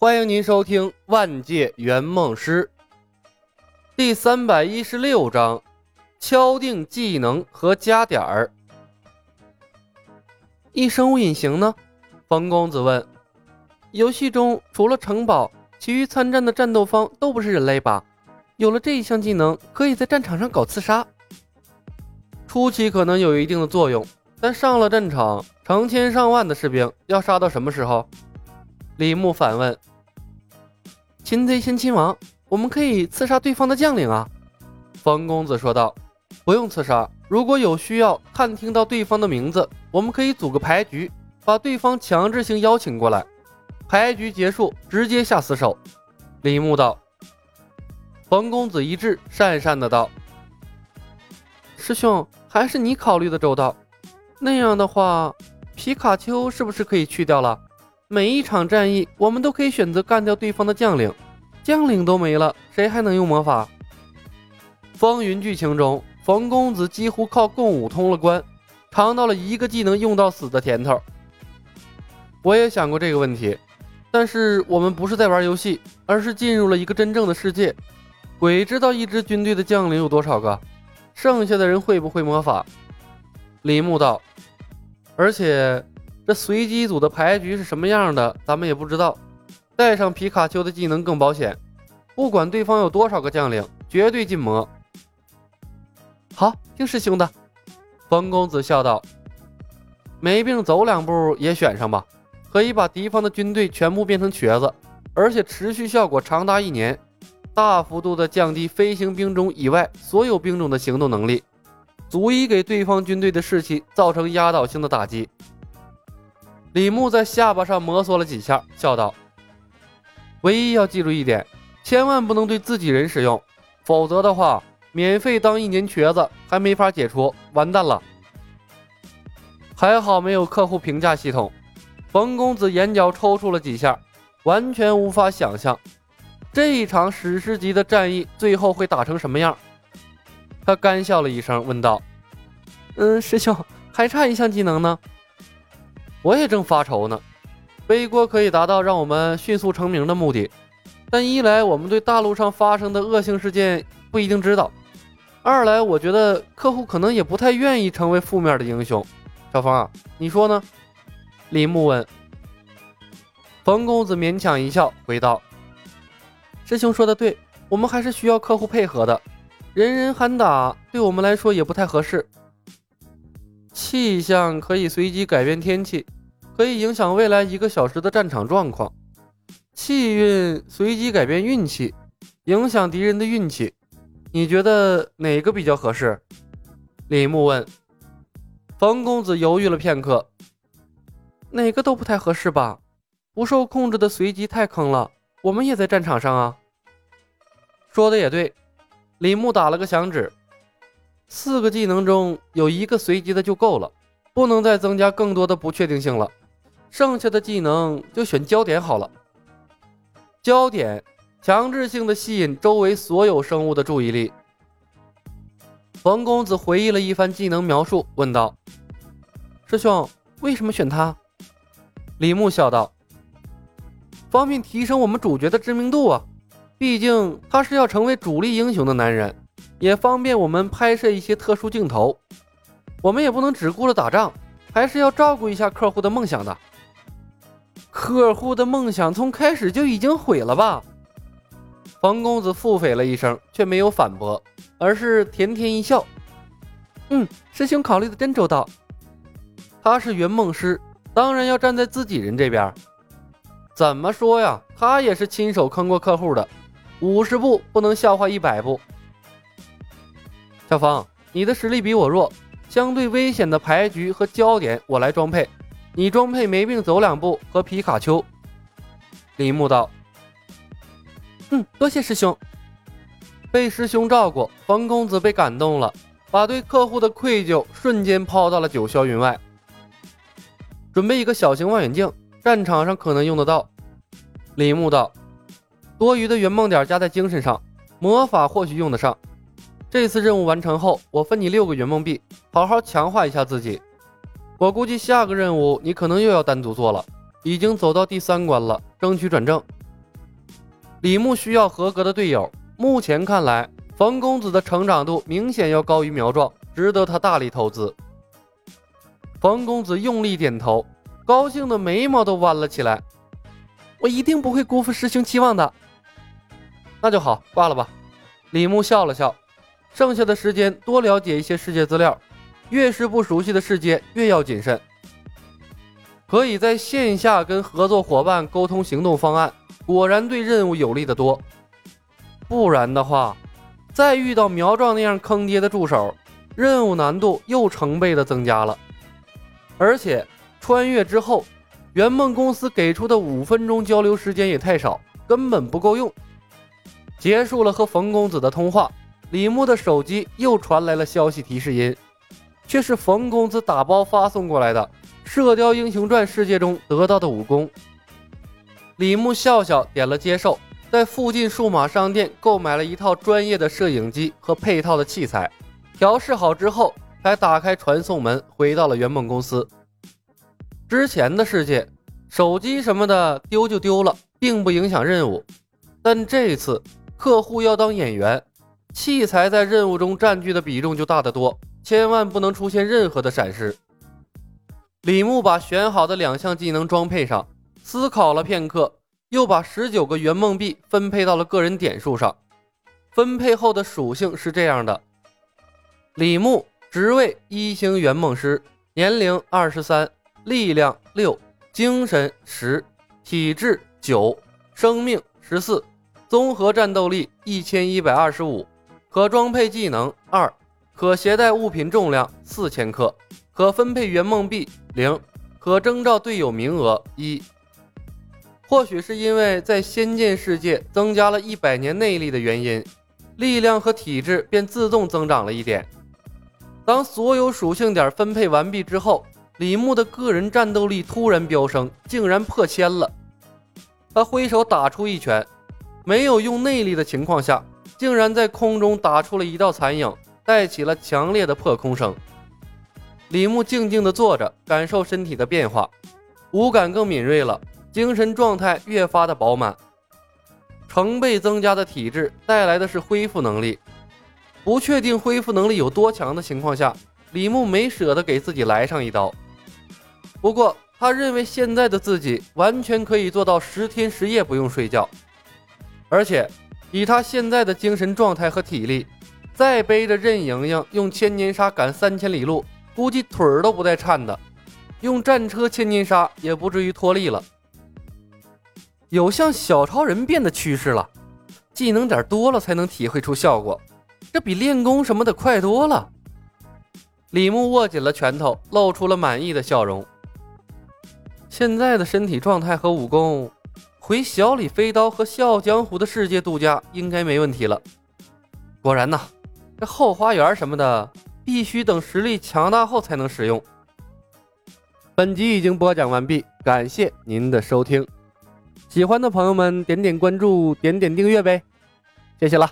欢迎您收听《万界圆梦师》第三百一十六章：敲定技能和加点儿。一生物隐形呢？冯公子问。游戏中除了城堡，其余参战的战斗方都不是人类吧？有了这一项技能，可以在战场上搞刺杀。初期可能有一定的作用，但上了战场，成千上万的士兵要杀到什么时候？李牧反问。擒贼先擒王，我们可以刺杀对方的将领啊！冯公子说道：“不用刺杀，如果有需要，探听到对方的名字，我们可以组个牌局，把对方强制性邀请过来。牌局结束，直接下死手。”李牧道。冯公子一致，讪讪的道：“师兄，还是你考虑的周到。那样的话，皮卡丘是不是可以去掉了？”每一场战役，我们都可以选择干掉对方的将领，将领都没了，谁还能用魔法？风云剧情中，冯公子几乎靠共舞通了关，尝到了一个技能用到死的甜头。我也想过这个问题，但是我们不是在玩游戏，而是进入了一个真正的世界。鬼知道一支军队的将领有多少个，剩下的人会不会魔法？李牧道，而且。这随机组的牌局是什么样的，咱们也不知道。带上皮卡丘的技能更保险，不管对方有多少个将领，绝对禁魔。好，听师兄的。冯公子笑道：“没病走两步也选上吧，可以把敌方的军队全部变成瘸子，而且持续效果长达一年，大幅度的降低飞行兵种以外所有兵种的行动能力，足以给对方军队的士气造成压倒性的打击。”李牧在下巴上摩挲了几下，笑道：“唯一要记住一点，千万不能对自己人使用，否则的话，免费当一年瘸子还没法解除，完蛋了。”还好没有客户评价系统。冯公子眼角抽搐了几下，完全无法想象这一场史诗级的战役最后会打成什么样。他干笑了一声，问道：“嗯，师兄，还差一项技能呢。”我也正发愁呢，背锅可以达到让我们迅速成名的目的，但一来我们对大陆上发生的恶性事件不一定知道，二来我觉得客户可能也不太愿意成为负面的英雄。小冯啊，你说呢？李牧问。冯公子勉强一笑，回道：“师兄说的对，我们还是需要客户配合的，人人喊打对我们来说也不太合适。”气象可以随机改变天气，可以影响未来一个小时的战场状况。气运随机改变运气，影响敌人的运气。你觉得哪个比较合适？李牧问。冯公子犹豫了片刻，哪个都不太合适吧？不受控制的随机太坑了。我们也在战场上啊。说的也对。李牧打了个响指。四个技能中有一个随机的就够了，不能再增加更多的不确定性了。剩下的技能就选焦点好了。焦点强制性的吸引周围所有生物的注意力。冯公子回忆了一番技能描述，问道：“师兄，为什么选他？”李牧笑道：“方便提升我们主角的知名度啊，毕竟他是要成为主力英雄的男人。”也方便我们拍摄一些特殊镜头，我们也不能只顾着打仗，还是要照顾一下客户的梦想的。客户的梦想从开始就已经毁了吧？冯公子腹诽了一声，却没有反驳，而是甜甜一笑：“嗯，师兄考虑的真周到。他是圆梦师，当然要站在自己人这边。怎么说呀？他也是亲手坑过客户的，五十步不能笑话一百步。”小芳，你的实力比我弱，相对危险的牌局和焦点我来装配，你装配没病走两步和皮卡丘。李牧道：“嗯，多谢师兄。”被师兄照顾，冯公子被感动了，把对客户的愧疚瞬间抛到了九霄云外。准备一个小型望远镜，战场上可能用得到。李牧道：“多余的圆梦点加在精神上，魔法或许用得上。”这次任务完成后，我分你六个圆梦币，好好强化一下自己。我估计下个任务你可能又要单独做了，已经走到第三关了，争取转正。李牧需要合格的队友。目前看来，冯公子的成长度明显要高于苗壮，值得他大力投资。冯公子用力点头，高兴的眉毛都弯了起来。我一定不会辜负师兄期望的。那就好，挂了吧。李牧笑了笑，剩下的时间多了解一些世界资料。越是不熟悉的世界，越要谨慎。可以在线下跟合作伙伴沟通行动方案，果然对任务有利的多。不然的话，再遇到苗壮那样坑爹的助手，任务难度又成倍的增加了。而且穿越之后，圆梦公司给出的五分钟交流时间也太少，根本不够用。结束了和冯公子的通话，李牧的手机又传来了消息提示音。却是冯公子打包发送过来的《射雕英雄传》世界中得到的武功。李牧笑笑点了接受，在附近数码商店购买了一套专业的摄影机和配套的器材，调试好之后，才打开传送门回到了圆梦公司。之前的世界，手机什么的丢就丢了，并不影响任务，但这次客户要当演员，器材在任务中占据的比重就大得多。千万不能出现任何的闪失。李牧把选好的两项技能装配上，思考了片刻，又把十九个圆梦币分配到了个人点数上。分配后的属性是这样的：李牧职位一星圆梦师，年龄二十三，力量六，精神十，体质九，生命十四，综合战斗力一千一百二十五，可装配技能二。可携带物品重量四千克，可分配圆梦币零，可征召队友名额一。或许是因为在仙剑世界增加了一百年内力的原因，力量和体质便自动增长了一点。当所有属性点分配完毕之后，李牧的个人战斗力突然飙升，竟然破千了。他挥手打出一拳，没有用内力的情况下，竟然在空中打出了一道残影。带起了强烈的破空声。李牧静静地坐着，感受身体的变化，五感更敏锐了，精神状态越发的饱满。成倍增加的体质带来的是恢复能力，不确定恢复能力有多强的情况下，李牧没舍得给自己来上一刀。不过，他认为现在的自己完全可以做到十天十夜不用睡觉，而且以他现在的精神状态和体力。再背着任盈盈用千年杀赶三千里路，估计腿儿都不带颤的。用战车千年杀也不至于脱力了。有像小超人变的趋势了，技能点多了才能体会出效果，这比练功什么的快多了。李牧握紧了拳头，露出了满意的笑容。现在的身体状态和武功，回小李飞刀和笑傲江湖的世界度假应该没问题了。果然呐。这后花园什么的，必须等实力强大后才能使用。本集已经播讲完毕，感谢您的收听。喜欢的朋友们，点点关注，点点订阅呗，谢谢了。